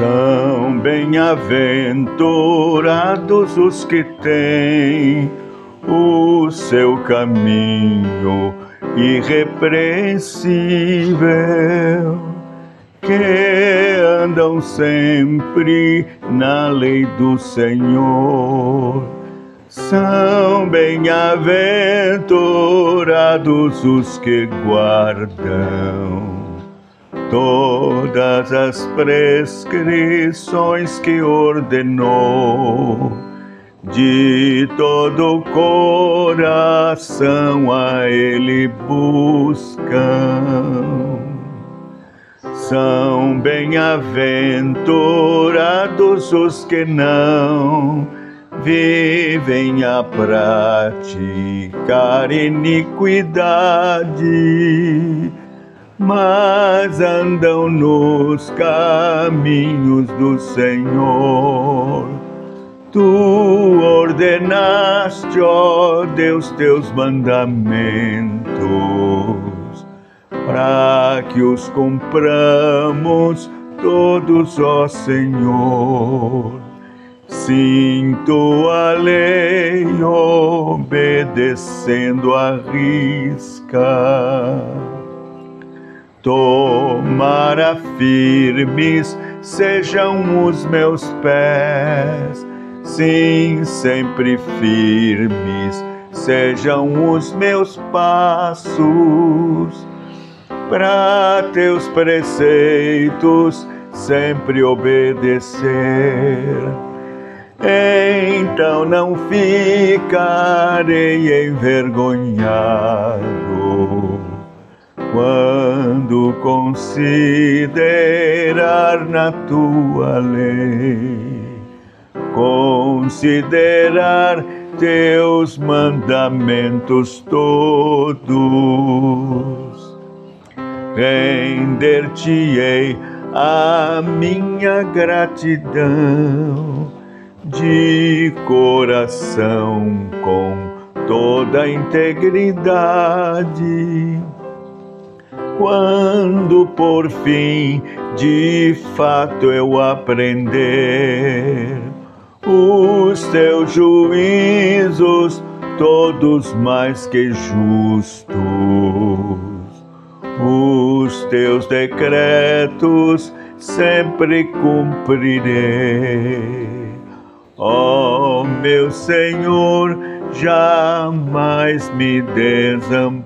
São bem-aventurados os que têm o seu caminho irrepreensível, que andam sempre na lei do Senhor. São bem-aventurados os que guardam todas as prescrições que ordenou, de todo coração a Ele buscam. São bem-aventurados os que não vivem a praticar iniquidade mas andam nos caminhos do Senhor. Tu ordenaste, ó Deus, teus mandamentos, para que os cumpramos todos, ó Senhor. Sinto a lei obedecendo a risca Tomara firmes sejam os meus pés, sim, sempre firmes sejam os meus passos, para teus preceitos sempre obedecer. Então não ficarei envergonhado quando considerar na tua lei, considerar teus mandamentos todos, render-te-ei a minha gratidão de coração com toda a integridade quando por fim de fato eu aprender os teus juízos, todos mais que justos, os teus decretos sempre cumprirei. Ó oh, meu Senhor, jamais me desampare